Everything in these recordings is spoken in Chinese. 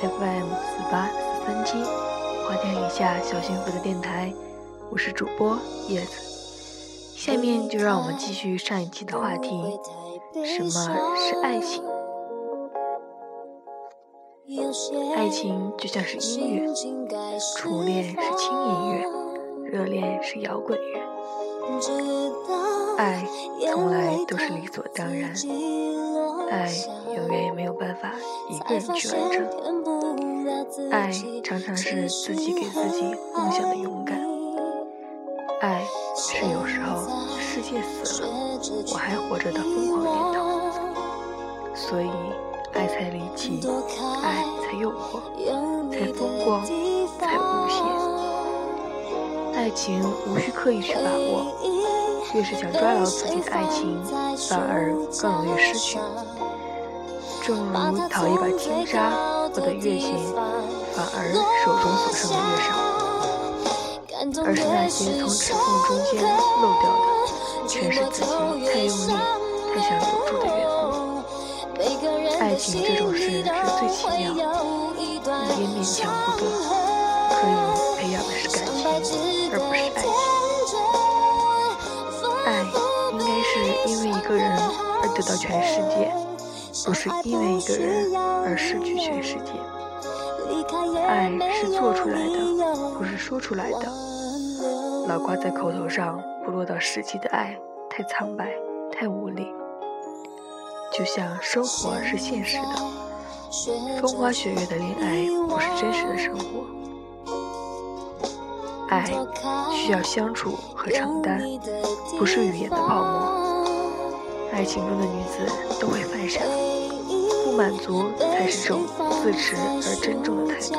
FM 四八四三七，花田里下小幸福的电台，我是主播叶子。下面就让我们继续上一期的话题：什么是爱情？爱情就像是音乐，初恋是轻音乐，热恋是摇滚乐，爱从来都是理所当然。爱永远也没有办法一个人去完成，爱常常是自己给自己梦想的勇敢，爱是有时候世界死了我还活着的疯狂念头，所以爱才离奇，爱才诱惑，才风光，才无限。爱情无需刻意去把握，越是想抓牢自己的爱情，反而更容易失去。正如讨一把轻纱握得越紧，反而手中所剩的越少，而是那些从指缝中间漏掉的，全是自己太用力、太想留住的缘故。爱情这种事是最奇妙，一点勉强不得，可以培养的是感情，而不是爱情。爱应该是因为一个人而得到全世界。不是因为一个人而失去全世界。爱是做出来的，不是说出来的。老挂在口头上，不落到实际的爱，太苍白，太无力。就像生活是现实的，风花雪月的恋爱不是真实的生活。爱需要相处和承担，不是语言的泡沫。爱情中的女子都会犯傻，不满足才是种自持而珍重的态度。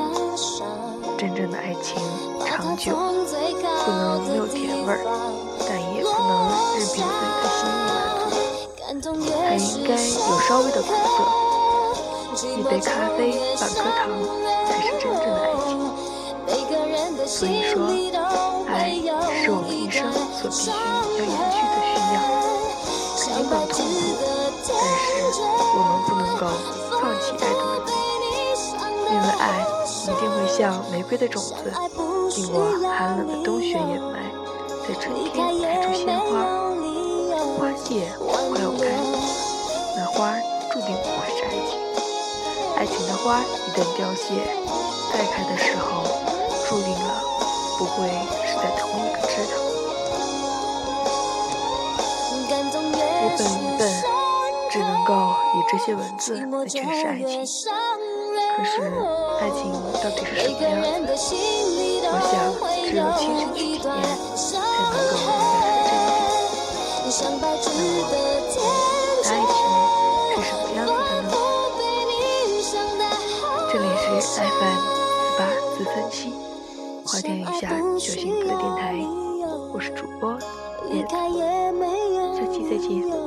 真正的爱情长久，不能没有甜味儿，但也不能任凭自己的心意满足，还应该有稍微的苦涩。一杯咖啡，半颗糖，才是真正的爱。所以说，爱是我们一生所必须要延续的需要。尽管痛苦，但是我们不能够放弃爱的努力，因为爱一定会像玫瑰的种子，经过寒冷的冬雪掩埋，在春天开出鲜花。花谢快要开，那花注定不会是爱情。爱情的花一旦凋谢，再开的时候，注定了不会是在同一个枝头。我本一本，只能够以这些文字来诠释爱情。可是，爱情到底是什么样子？我想，只有亲身去体验，才能够明白这一点。那么，爱情是什么样子的呢？这里是 FM 四八四三七，花店雨下小幸福的电台，我是主播叶子。下期再见。